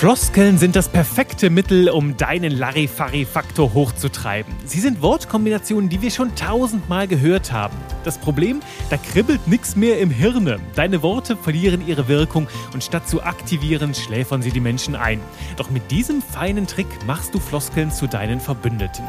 Floskeln sind das perfekte Mittel, um deinen Larifari-Faktor hochzutreiben. Sie sind Wortkombinationen, die wir schon tausendmal gehört haben. Das Problem, da kribbelt nichts mehr im Hirne. Deine Worte verlieren ihre Wirkung und statt zu aktivieren, schläfern sie die Menschen ein. Doch mit diesem feinen Trick machst du Floskeln zu deinen Verbündeten.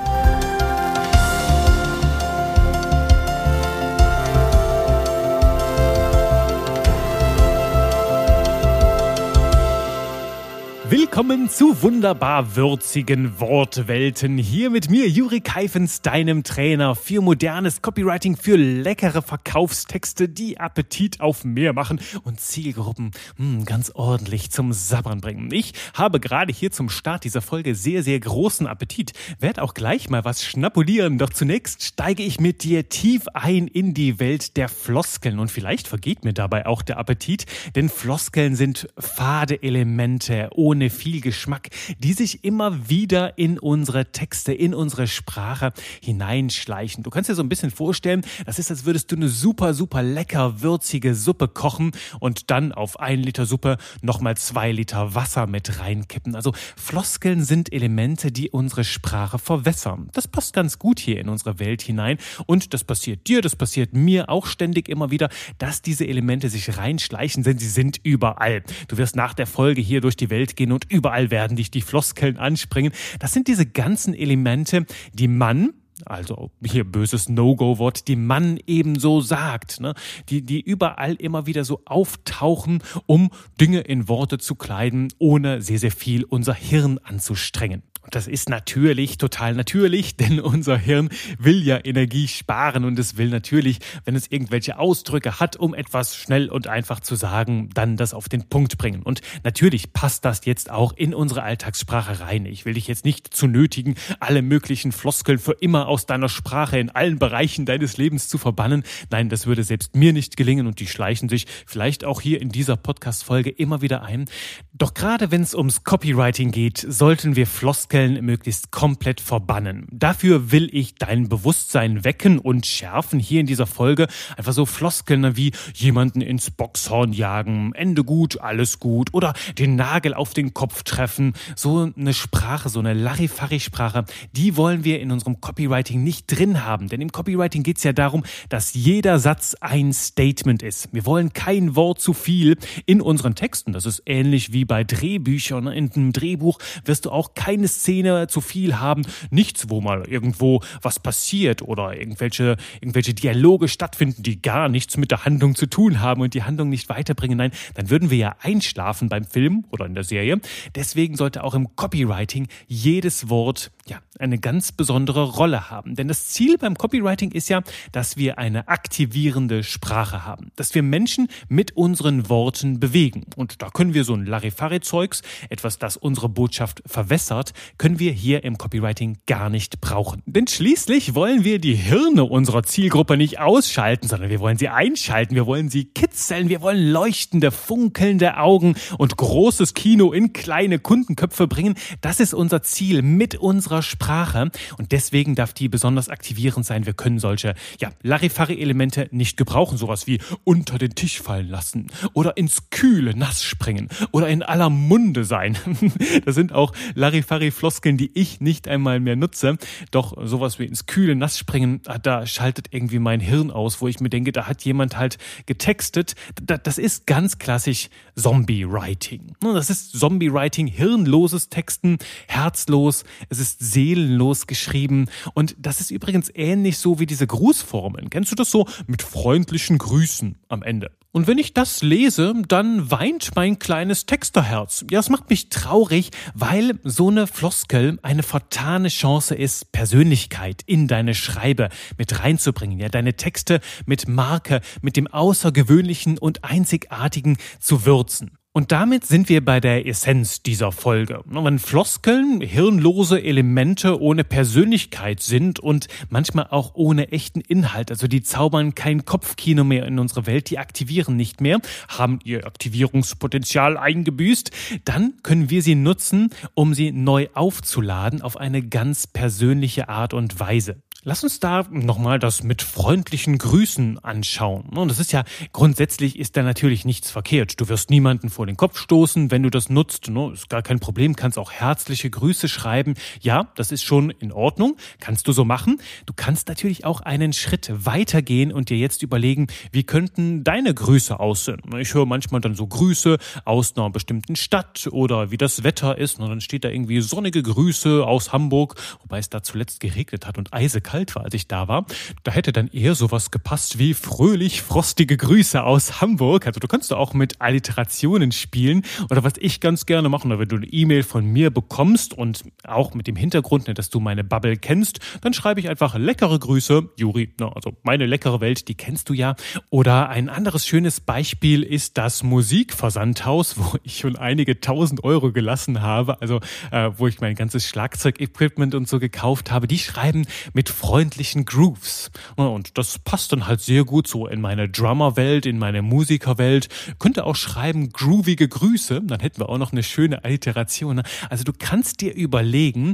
Willkommen zu wunderbar würzigen Wortwelten. Hier mit mir, Juri Keifens, deinem Trainer für modernes Copywriting, für leckere Verkaufstexte, die Appetit auf mehr machen und Zielgruppen mh, hm, ganz ordentlich zum Sabbern bringen. Ich habe gerade hier zum Start dieser Folge sehr, sehr großen Appetit. Werd auch gleich mal was schnapulieren. Doch zunächst steige ich mit dir tief ein in die Welt der Floskeln. Und vielleicht vergeht mir dabei auch der Appetit, denn Floskeln sind fade Elemente ohne ohne viel Geschmack, die sich immer wieder in unsere Texte, in unsere Sprache hineinschleichen. Du kannst dir so ein bisschen vorstellen, das ist, als würdest du eine super, super lecker würzige Suppe kochen und dann auf ein Liter Suppe nochmal zwei Liter Wasser mit reinkippen. Also Floskeln sind Elemente, die unsere Sprache verwässern. Das passt ganz gut hier in unsere Welt hinein und das passiert dir, das passiert mir auch ständig immer wieder, dass diese Elemente sich reinschleichen, denn sie sind überall. Du wirst nach der Folge hier durch die Welt gehen und überall werden dich die Floskeln anspringen. Das sind diese ganzen Elemente, die man also hier böses No-Go-Wort, die man ebenso sagt, ne? die, die überall immer wieder so auftauchen, um Dinge in Worte zu kleiden, ohne sehr, sehr viel unser Hirn anzustrengen. Und das ist natürlich total natürlich, denn unser Hirn will ja Energie sparen und es will natürlich, wenn es irgendwelche Ausdrücke hat, um etwas schnell und einfach zu sagen, dann das auf den Punkt bringen. Und natürlich passt das jetzt auch in unsere Alltagssprache rein. Ich will dich jetzt nicht zu nötigen, alle möglichen Floskeln für immer aus deiner Sprache in allen Bereichen deines Lebens zu verbannen. Nein, das würde selbst mir nicht gelingen und die schleichen sich vielleicht auch hier in dieser Podcast-Folge immer wieder ein. Doch gerade wenn es ums Copywriting geht, sollten wir Floskeln Floskeln möglichst komplett verbannen. Dafür will ich dein Bewusstsein wecken und schärfen hier in dieser Folge. Einfach so Floskeln wie jemanden ins Boxhorn jagen, Ende gut, alles gut oder den Nagel auf den Kopf treffen. So eine Sprache, so eine Larifari-Sprache, die wollen wir in unserem Copywriting nicht drin haben. Denn im Copywriting geht es ja darum, dass jeder Satz ein Statement ist. Wir wollen kein Wort zu viel in unseren Texten. Das ist ähnlich wie bei Drehbüchern. In einem Drehbuch wirst du auch keine Szene zu viel haben, nichts, wo mal irgendwo was passiert oder irgendwelche, irgendwelche Dialoge stattfinden, die gar nichts mit der Handlung zu tun haben und die Handlung nicht weiterbringen. Nein, dann würden wir ja einschlafen beim Film oder in der Serie. Deswegen sollte auch im Copywriting jedes Wort ja, eine ganz besondere Rolle haben. Denn das Ziel beim Copywriting ist ja, dass wir eine aktivierende Sprache haben, dass wir Menschen mit unseren Worten bewegen. Und da können wir so ein Larifari-Zeugs, etwas, das unsere Botschaft verwässert, können wir hier im Copywriting gar nicht brauchen. Denn schließlich wollen wir die Hirne unserer Zielgruppe nicht ausschalten, sondern wir wollen sie einschalten, wir wollen sie kitzeln, wir wollen leuchtende, funkelnde Augen und großes Kino in kleine Kundenköpfe bringen. Das ist unser Ziel mit unserer Sprache und deswegen darf die besonders aktivierend sein. Wir können solche, ja, Larifari-Elemente nicht gebrauchen, sowas wie unter den Tisch fallen lassen oder ins kühle Nass springen oder in aller Munde sein. das sind auch Larifari Floskeln, die ich nicht einmal mehr nutze. Doch sowas wie ins kühle Nass springen, ah, da schaltet irgendwie mein Hirn aus, wo ich mir denke, da hat jemand halt getextet. Das ist ganz klassisch Zombie-Writing. Das ist Zombie-Writing, hirnloses Texten, herzlos, es ist seelenlos geschrieben. Und das ist übrigens ähnlich so wie diese Grußformeln. Kennst du das so? Mit freundlichen Grüßen am Ende. Und wenn ich das lese, dann weint mein kleines Texterherz. Ja, es macht mich traurig, weil so eine Floskel eine vertane Chance ist, Persönlichkeit in deine Schreibe mit reinzubringen, ja, deine Texte mit Marke, mit dem Außergewöhnlichen und Einzigartigen zu würzen. Und damit sind wir bei der Essenz dieser Folge. Wenn Floskeln hirnlose Elemente ohne Persönlichkeit sind und manchmal auch ohne echten Inhalt, also die zaubern kein Kopfkino mehr in unsere Welt, die aktivieren nicht mehr, haben ihr Aktivierungspotenzial eingebüßt, dann können wir sie nutzen, um sie neu aufzuladen auf eine ganz persönliche Art und Weise. Lass uns da nochmal das mit freundlichen Grüßen anschauen. Und das ist ja, grundsätzlich ist da natürlich nichts verkehrt. Du wirst niemanden vor vor den Kopf stoßen, wenn du das nutzt. Ne? Ist gar kein Problem, kannst auch herzliche Grüße schreiben. Ja, das ist schon in Ordnung, kannst du so machen. Du kannst natürlich auch einen Schritt weitergehen und dir jetzt überlegen, wie könnten deine Grüße aussehen. Ich höre manchmal dann so Grüße aus einer bestimmten Stadt oder wie das Wetter ist. Und dann steht da irgendwie sonnige Grüße aus Hamburg, wobei es da zuletzt geregnet hat und eisekalt war, als ich da war. Da hätte dann eher sowas gepasst wie fröhlich frostige Grüße aus Hamburg. Also du kannst da auch mit Alliterationen spielen oder was ich ganz gerne mache, wenn du eine E-Mail von mir bekommst und auch mit dem Hintergrund, ne, dass du meine Bubble kennst, dann schreibe ich einfach leckere Grüße, Juri, also meine leckere Welt, die kennst du ja. Oder ein anderes schönes Beispiel ist das Musikversandhaus, wo ich schon einige tausend Euro gelassen habe, also äh, wo ich mein ganzes Schlagzeugequipment und so gekauft habe. Die schreiben mit freundlichen Grooves. Und das passt dann halt sehr gut so in meine Drummerwelt, in meine Musikerwelt. Könnte auch schreiben groovige Grüße, dann hätten wir auch noch eine schöne Alliteration. Also du kannst dir überlegen,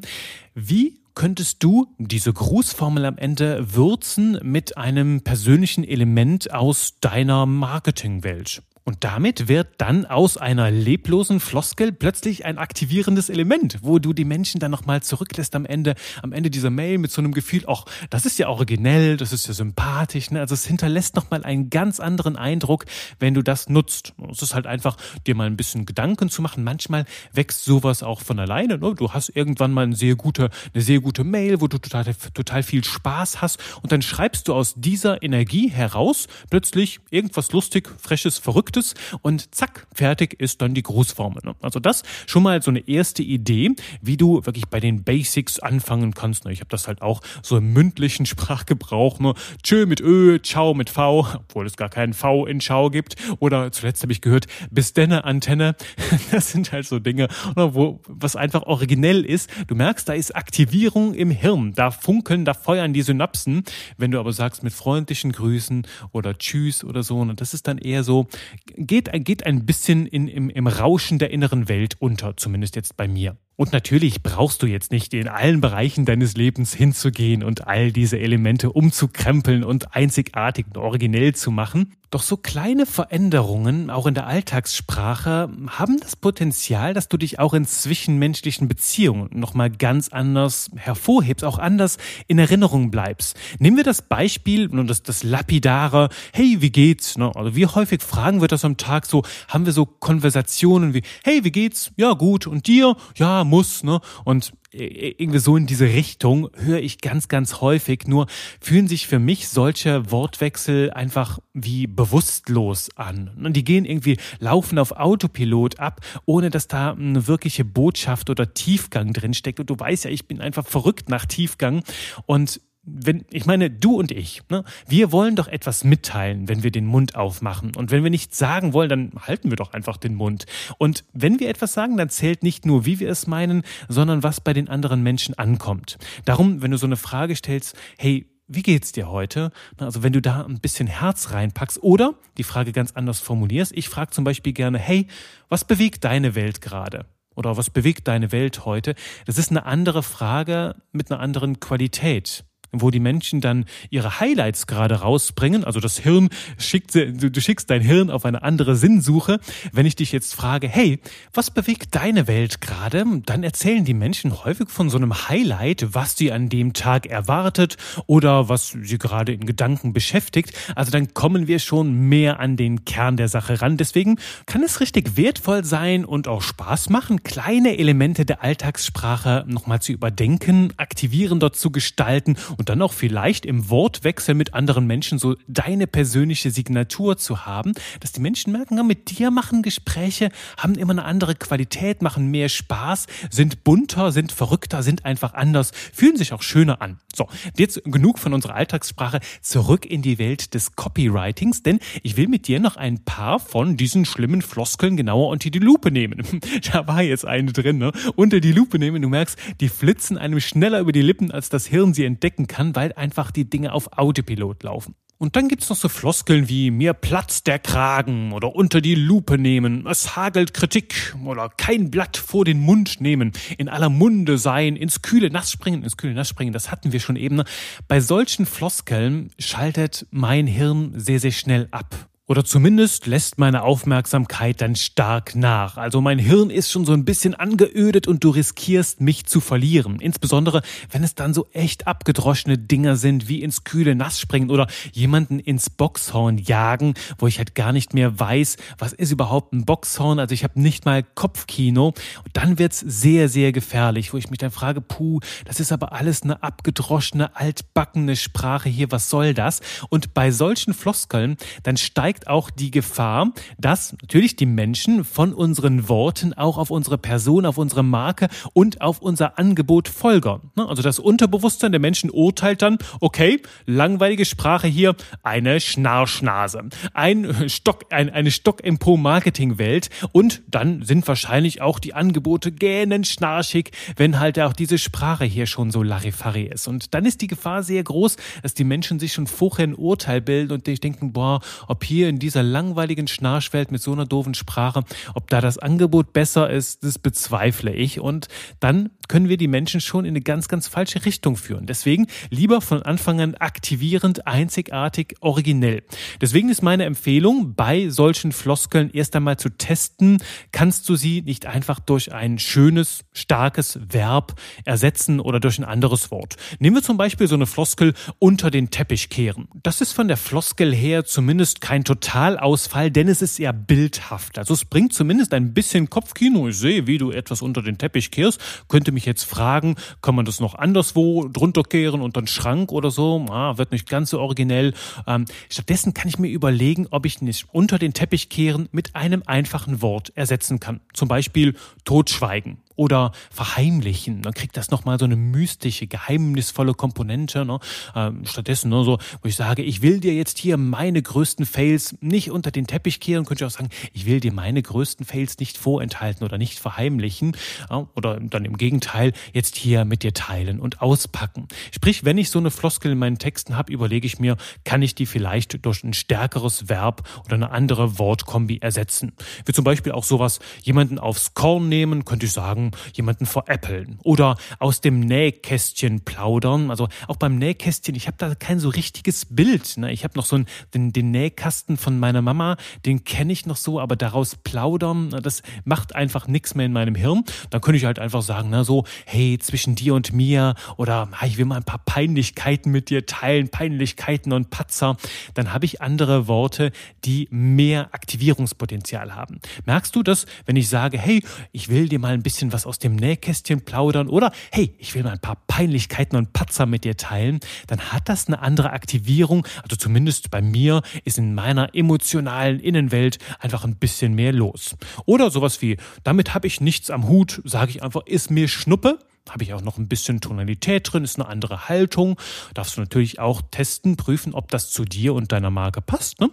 wie könntest du diese Grußformel am Ende würzen mit einem persönlichen Element aus deiner Marketingwelt. Und damit wird dann aus einer leblosen Floskel plötzlich ein aktivierendes Element, wo du die Menschen dann nochmal zurücklässt am Ende, am Ende dieser Mail mit so einem Gefühl, ach, das ist ja originell, das ist ja sympathisch, ne? Also es hinterlässt nochmal einen ganz anderen Eindruck, wenn du das nutzt. Es ist halt einfach, dir mal ein bisschen Gedanken zu machen. Manchmal wächst sowas auch von alleine, ne? Du hast irgendwann mal eine sehr gute, eine sehr gute Mail, wo du total, total viel Spaß hast und dann schreibst du aus dieser Energie heraus plötzlich irgendwas lustig, freches, verrücktes Gutes und zack, fertig ist dann die Grußformel. Ne? Also das schon mal so eine erste Idee, wie du wirklich bei den Basics anfangen kannst. Ne? Ich habe das halt auch so im mündlichen Sprachgebrauch. Ne? Tschö mit Ö, Ciao mit V, obwohl es gar keinen V in Ciao gibt. Oder zuletzt habe ich gehört, bis denne Antenne. Das sind halt so Dinge, ne, wo was einfach originell ist. Du merkst, da ist Aktivierung im Hirn. Da funkeln, da feuern die Synapsen. Wenn du aber sagst mit freundlichen Grüßen oder Tschüss oder so, ne, das ist dann eher so geht, geht ein bisschen in, im, im Rauschen der inneren Welt unter, zumindest jetzt bei mir. Und natürlich brauchst du jetzt nicht in allen Bereichen deines Lebens hinzugehen und all diese Elemente umzukrempeln und einzigartig und originell zu machen. Doch so kleine Veränderungen, auch in der Alltagssprache, haben das Potenzial, dass du dich auch in zwischenmenschlichen Beziehungen nochmal ganz anders hervorhebst, auch anders in Erinnerung bleibst. Nehmen wir das Beispiel, nun das, das lapidare, hey, wie geht's? Ne? Also wie häufig fragen wir das am Tag so, haben wir so Konversationen wie, hey, wie geht's? Ja, gut. Und dir? Ja, muss, ne? Und irgendwie so in diese Richtung höre ich ganz, ganz häufig. Nur fühlen sich für mich solche Wortwechsel einfach wie bewusstlos an. Und die gehen irgendwie, laufen auf Autopilot ab, ohne dass da eine wirkliche Botschaft oder Tiefgang drin steckt. Und du weißt ja, ich bin einfach verrückt nach Tiefgang. Und wenn, ich meine, du und ich, ne, wir wollen doch etwas mitteilen, wenn wir den Mund aufmachen. Und wenn wir nichts sagen wollen, dann halten wir doch einfach den Mund. Und wenn wir etwas sagen, dann zählt nicht nur, wie wir es meinen, sondern was bei den anderen Menschen ankommt. Darum, wenn du so eine Frage stellst, hey, wie geht's dir heute? Also wenn du da ein bisschen Herz reinpackst oder die Frage ganz anders formulierst. Ich frage zum Beispiel gerne, hey, was bewegt deine Welt gerade? Oder was bewegt deine Welt heute? Das ist eine andere Frage mit einer anderen Qualität wo die Menschen dann ihre Highlights gerade rausbringen. Also das Hirn schickt, du schickst dein Hirn auf eine andere Sinnsuche. Wenn ich dich jetzt frage, hey, was bewegt deine Welt gerade? Dann erzählen die Menschen häufig von so einem Highlight, was sie an dem Tag erwartet oder was sie gerade in Gedanken beschäftigt. Also dann kommen wir schon mehr an den Kern der Sache ran. Deswegen kann es richtig wertvoll sein und auch Spaß machen, kleine Elemente der Alltagssprache nochmal zu überdenken, aktivierender zu gestalten und dann auch vielleicht im Wortwechsel mit anderen Menschen so deine persönliche Signatur zu haben, dass die Menschen merken, ja, mit dir machen Gespräche, haben immer eine andere Qualität, machen mehr Spaß, sind bunter, sind verrückter, sind einfach anders, fühlen sich auch schöner an. So, jetzt genug von unserer Alltagssprache, zurück in die Welt des Copywritings, denn ich will mit dir noch ein paar von diesen schlimmen Floskeln genauer unter die Lupe nehmen. Da war jetzt eine drin, ne? Unter die Lupe nehmen, du merkst, die flitzen einem schneller über die Lippen, als das Hirn sie entdecken kann, weil einfach die Dinge auf Autopilot laufen. Und dann gibt's noch so Floskeln wie mir platzt der Kragen oder unter die Lupe nehmen, es hagelt Kritik oder kein Blatt vor den Mund nehmen, in aller Munde sein, ins kühle Nass springen, ins kühle Nass springen, das hatten wir schon eben. Bei solchen Floskeln schaltet mein Hirn sehr, sehr schnell ab. Oder zumindest lässt meine Aufmerksamkeit dann stark nach. Also mein Hirn ist schon so ein bisschen angeödet und du riskierst mich zu verlieren. Insbesondere, wenn es dann so echt abgedroschene Dinger sind, wie ins kühle Nass springen oder jemanden ins Boxhorn jagen, wo ich halt gar nicht mehr weiß, was ist überhaupt ein Boxhorn. Also ich habe nicht mal Kopfkino. Und dann wird's sehr, sehr gefährlich, wo ich mich dann frage, puh, das ist aber alles eine abgedroschene, altbackene Sprache hier. Was soll das? Und bei solchen Floskeln, dann steigt steigt auch die Gefahr, dass natürlich die Menschen von unseren Worten auch auf unsere Person, auf unsere Marke und auf unser Angebot folgern. Ne? Also das Unterbewusstsein der Menschen urteilt dann, okay, langweilige Sprache hier, eine Schnarschnase, ein Stock, ein, eine Stock-Empo-Marketing-Welt und dann sind wahrscheinlich auch die Angebote gähnend schnarchig, wenn halt auch diese Sprache hier schon so Larifari ist. Und dann ist die Gefahr sehr groß, dass die Menschen sich schon vorher ein Urteil bilden und sich denken, boah, ob hier hier in dieser langweiligen Schnarchwelt mit so einer doofen Sprache, ob da das Angebot besser ist, das bezweifle ich. Und dann können wir die Menschen schon in eine ganz, ganz falsche Richtung führen. Deswegen lieber von Anfang an aktivierend, einzigartig, originell. Deswegen ist meine Empfehlung, bei solchen Floskeln erst einmal zu testen, kannst du sie nicht einfach durch ein schönes, starkes Verb ersetzen oder durch ein anderes Wort. Nehmen wir zum Beispiel so eine Floskel unter den Teppich kehren. Das ist von der Floskel her zumindest kein Totalausfall, denn es ist eher bildhaft. Also es bringt zumindest ein bisschen Kopfkino. Ich sehe, wie du etwas unter den Teppich kehrst. Könnte mich jetzt fragen, kann man das noch anderswo drunter kehren und dann Schrank oder so? Ah, wird nicht ganz so originell. Ähm, stattdessen kann ich mir überlegen, ob ich nicht unter den Teppich kehren mit einem einfachen Wort ersetzen kann. Zum Beispiel totschweigen oder verheimlichen. Dann kriegt das nochmal so eine mystische, geheimnisvolle Komponente. Ne? Ähm, stattdessen ne, so, wo ich sage, ich will dir jetzt hier meine größten Fails nicht unter den Teppich kehren, könnte ich auch sagen, ich will dir meine größten Fails nicht vorenthalten oder nicht verheimlichen. Ja? Oder dann im Gegenteil, jetzt hier mit dir teilen und auspacken. Sprich, wenn ich so eine Floskel in meinen Texten habe, überlege ich mir, kann ich die vielleicht durch ein stärkeres Verb oder eine andere Wortkombi ersetzen. Wie zum Beispiel auch sowas, jemanden aufs Korn nehmen, könnte ich sagen, jemanden veräppeln oder aus dem Nähkästchen plaudern. Also auch beim Nähkästchen, ich habe da kein so richtiges Bild. Ne? Ich habe noch so einen, den, den Nähkasten von meiner Mama, den kenne ich noch so, aber daraus plaudern, das macht einfach nichts mehr in meinem Hirn. Dann könnte ich halt einfach sagen, na so, hey, zwischen dir und mir oder ich will mal ein paar Peinlichkeiten mit dir teilen, Peinlichkeiten und Patzer. Dann habe ich andere Worte, die mehr Aktivierungspotenzial haben. Merkst du das, wenn ich sage, hey, ich will dir mal ein bisschen was was aus dem Nähkästchen plaudern oder hey, ich will mal ein paar Peinlichkeiten und Patzer mit dir teilen, dann hat das eine andere Aktivierung. Also zumindest bei mir ist in meiner emotionalen Innenwelt einfach ein bisschen mehr los. Oder sowas wie, damit habe ich nichts am Hut, sage ich einfach, ist mir Schnuppe habe ich auch noch ein bisschen Tonalität drin, ist eine andere Haltung. Darfst du natürlich auch testen, prüfen, ob das zu dir und deiner Marke passt. Ne?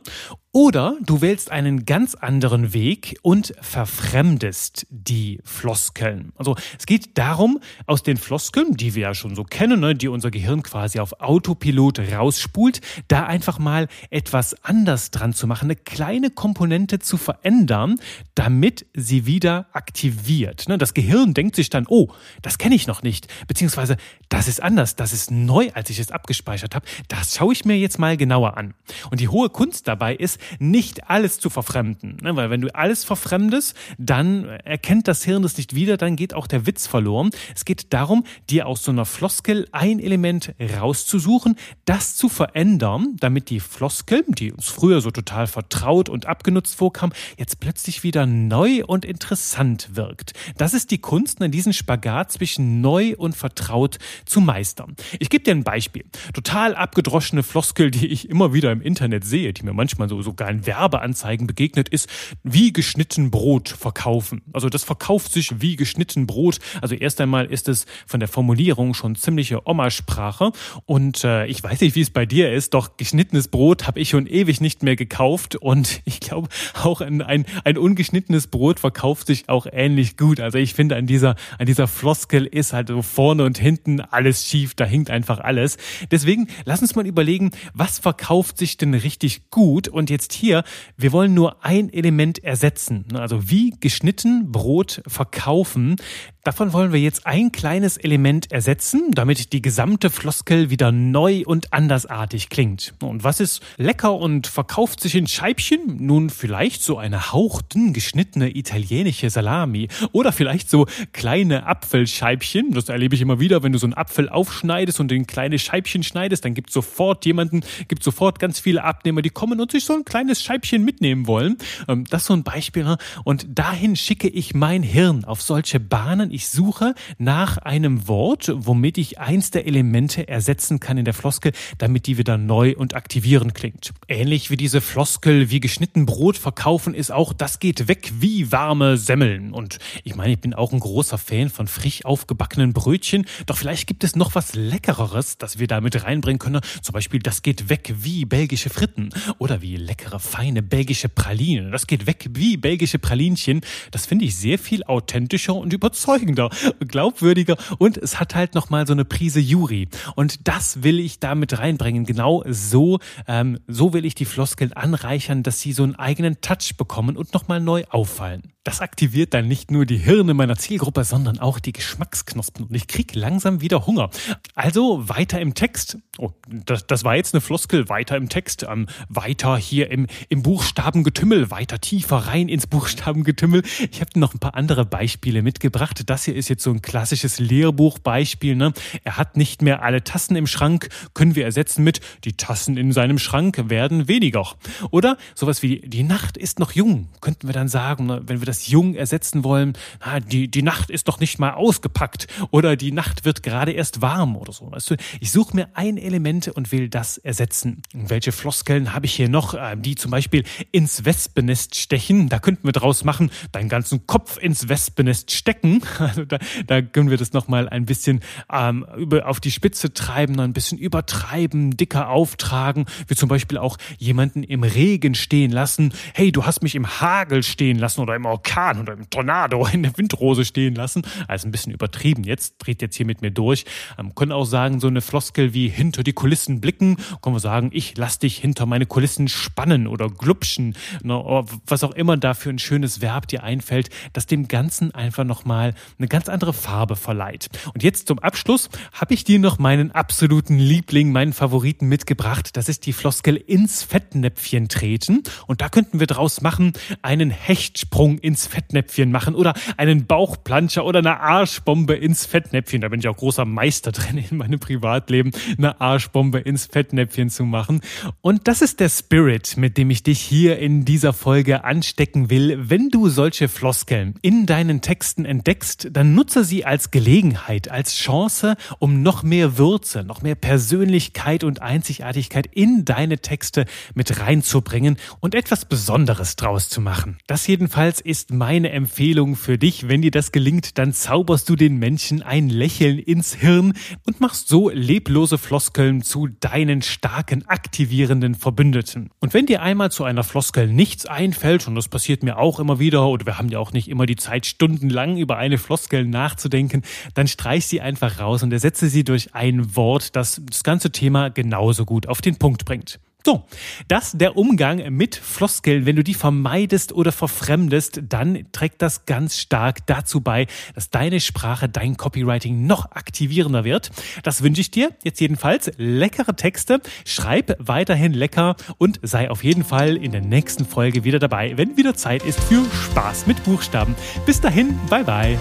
Oder du wählst einen ganz anderen Weg und verfremdest die Floskeln. Also es geht darum, aus den Floskeln, die wir ja schon so kennen, ne, die unser Gehirn quasi auf Autopilot rausspult, da einfach mal etwas anders dran zu machen, eine kleine Komponente zu verändern, damit sie wieder aktiviert. Ne? Das Gehirn denkt sich dann, oh, das kenne ich noch nicht, beziehungsweise das ist anders, das ist neu, als ich es abgespeichert habe. Das schaue ich mir jetzt mal genauer an. Und die hohe Kunst dabei ist, nicht alles zu verfremden. Ne? Weil wenn du alles verfremdest, dann erkennt das Hirn das nicht wieder, dann geht auch der Witz verloren. Es geht darum, dir aus so einer Floskel ein Element rauszusuchen, das zu verändern, damit die Floskel, die uns früher so total vertraut und abgenutzt vorkam, jetzt plötzlich wieder neu und interessant wirkt. Das ist die Kunst, ne, diesen Spagat zwischen neu und vertraut zu meistern. Ich gebe dir ein Beispiel. Total abgedroschene Floskel, die ich immer wieder im Internet sehe, die mir manchmal so, so sogar in Werbeanzeigen begegnet ist, wie geschnitten Brot verkaufen. Also das verkauft sich wie geschnitten Brot. Also erst einmal ist es von der Formulierung schon ziemliche Oma-Sprache. Und äh, ich weiß nicht, wie es bei dir ist, doch geschnittenes Brot habe ich schon ewig nicht mehr gekauft. Und ich glaube, auch ein, ein, ein ungeschnittenes Brot verkauft sich auch ähnlich gut. Also ich finde, an dieser, an dieser Floskel ist ist halt so vorne und hinten alles schief, da hinkt einfach alles. Deswegen lass uns mal überlegen, was verkauft sich denn richtig gut? Und jetzt hier, wir wollen nur ein Element ersetzen. Also wie geschnitten Brot verkaufen. Davon wollen wir jetzt ein kleines Element ersetzen, damit die gesamte Floskel wieder neu und andersartig klingt. Und was ist lecker und verkauft sich in Scheibchen? Nun vielleicht so eine hauchdünn geschnittene italienische Salami oder vielleicht so kleine Apfelscheibchen. Das erlebe ich immer wieder, wenn du so einen Apfel aufschneidest und in kleine Scheibchen schneidest, dann gibt sofort jemanden, gibt sofort ganz viele Abnehmer, die kommen und sich so ein kleines Scheibchen mitnehmen wollen. Ähm, das ist so ein Beispiel. Ne? Und dahin schicke ich mein Hirn auf solche Bahnen ich suche nach einem Wort, womit ich eins der Elemente ersetzen kann in der Floskel, damit die wieder neu und aktivierend klingt. Ähnlich wie diese Floskel, wie geschnitten Brot verkaufen, ist auch, das geht weg wie warme Semmeln. Und ich meine, ich bin auch ein großer Fan von frisch aufgebackenen Brötchen, doch vielleicht gibt es noch was Leckereres, das wir damit reinbringen können. Zum Beispiel, das geht weg wie belgische Fritten oder wie leckere, feine belgische Pralinen. Das geht weg wie belgische Pralinchen. Das finde ich sehr viel authentischer und überzeugender glaubwürdiger und es hat halt nochmal so eine Prise Juri. Und das will ich damit reinbringen. Genau so, ähm, so will ich die Floskeln anreichern, dass sie so einen eigenen Touch bekommen und nochmal neu auffallen. Das aktiviert dann nicht nur die Hirne meiner Zielgruppe, sondern auch die Geschmacksknospen und ich krieg langsam wieder Hunger. Also weiter im Text. Oh, das, das war jetzt eine Floskel. Weiter im Text. Ähm, weiter hier im, im Buchstabengetümmel. Weiter tiefer rein ins Buchstabengetümmel. Ich habe noch ein paar andere Beispiele mitgebracht. Das hier ist jetzt so ein klassisches Lehrbuchbeispiel. Ne? Er hat nicht mehr alle Tassen im Schrank. Können wir ersetzen mit die Tassen in seinem Schrank werden weniger. Oder sowas wie die Nacht ist noch jung. Könnten wir dann sagen, ne? wenn wir das Jung ersetzen wollen, na, die, die Nacht ist doch nicht mal ausgepackt oder die Nacht wird gerade erst warm oder so. Weißt du, ich suche mir ein Element und will das ersetzen. Und welche Floskeln habe ich hier noch, äh, die zum Beispiel ins Wespennest stechen? Da könnten wir draus machen, deinen ganzen Kopf ins Wespennest stecken. Also da, da können wir das nochmal ein bisschen ähm, über, auf die Spitze treiben, ein bisschen übertreiben, dicker auftragen. Wie zum Beispiel auch jemanden im Regen stehen lassen. Hey, du hast mich im Hagel stehen lassen oder im Orkan Orkan oder im Tornado in der Windrose stehen lassen. Also ein bisschen übertrieben jetzt, dreht jetzt hier mit mir durch. Ähm, können auch sagen, so eine Floskel wie hinter die Kulissen blicken. Können wir sagen, ich lass dich hinter meine Kulissen spannen oder glupschen. Ne, was auch immer da für ein schönes Verb dir einfällt, das dem Ganzen einfach nochmal eine ganz andere Farbe verleiht. Und jetzt zum Abschluss habe ich dir noch meinen absoluten Liebling, meinen Favoriten mitgebracht. Das ist die Floskel ins Fettnäpfchen treten. Und da könnten wir draus machen einen Hechtsprung ins ins Fettnäpfchen machen oder einen Bauchplanscher oder eine Arschbombe ins Fettnäpfchen. Da bin ich auch großer Meister drin in meinem Privatleben, eine Arschbombe ins Fettnäpfchen zu machen. Und das ist der Spirit, mit dem ich dich hier in dieser Folge anstecken will. Wenn du solche Floskeln in deinen Texten entdeckst, dann nutze sie als Gelegenheit, als Chance, um noch mehr Würze, noch mehr Persönlichkeit und Einzigartigkeit in deine Texte mit reinzubringen und etwas Besonderes draus zu machen. Das jedenfalls ist meine Empfehlung für dich. Wenn dir das gelingt, dann zauberst du den Menschen ein Lächeln ins Hirn und machst so leblose Floskeln zu deinen starken, aktivierenden Verbündeten. Und wenn dir einmal zu einer Floskel nichts einfällt, und das passiert mir auch immer wieder, oder wir haben ja auch nicht immer die Zeit, stundenlang über eine Floskel nachzudenken, dann streich sie einfach raus und ersetze sie durch ein Wort, das das ganze Thema genauso gut auf den Punkt bringt. So, das der Umgang mit Floskeln. Wenn du die vermeidest oder verfremdest, dann trägt das ganz stark dazu bei, dass deine Sprache, dein Copywriting noch aktivierender wird. Das wünsche ich dir jetzt jedenfalls. Leckere Texte, schreib weiterhin lecker und sei auf jeden Fall in der nächsten Folge wieder dabei, wenn wieder Zeit ist für Spaß mit Buchstaben. Bis dahin, bye bye.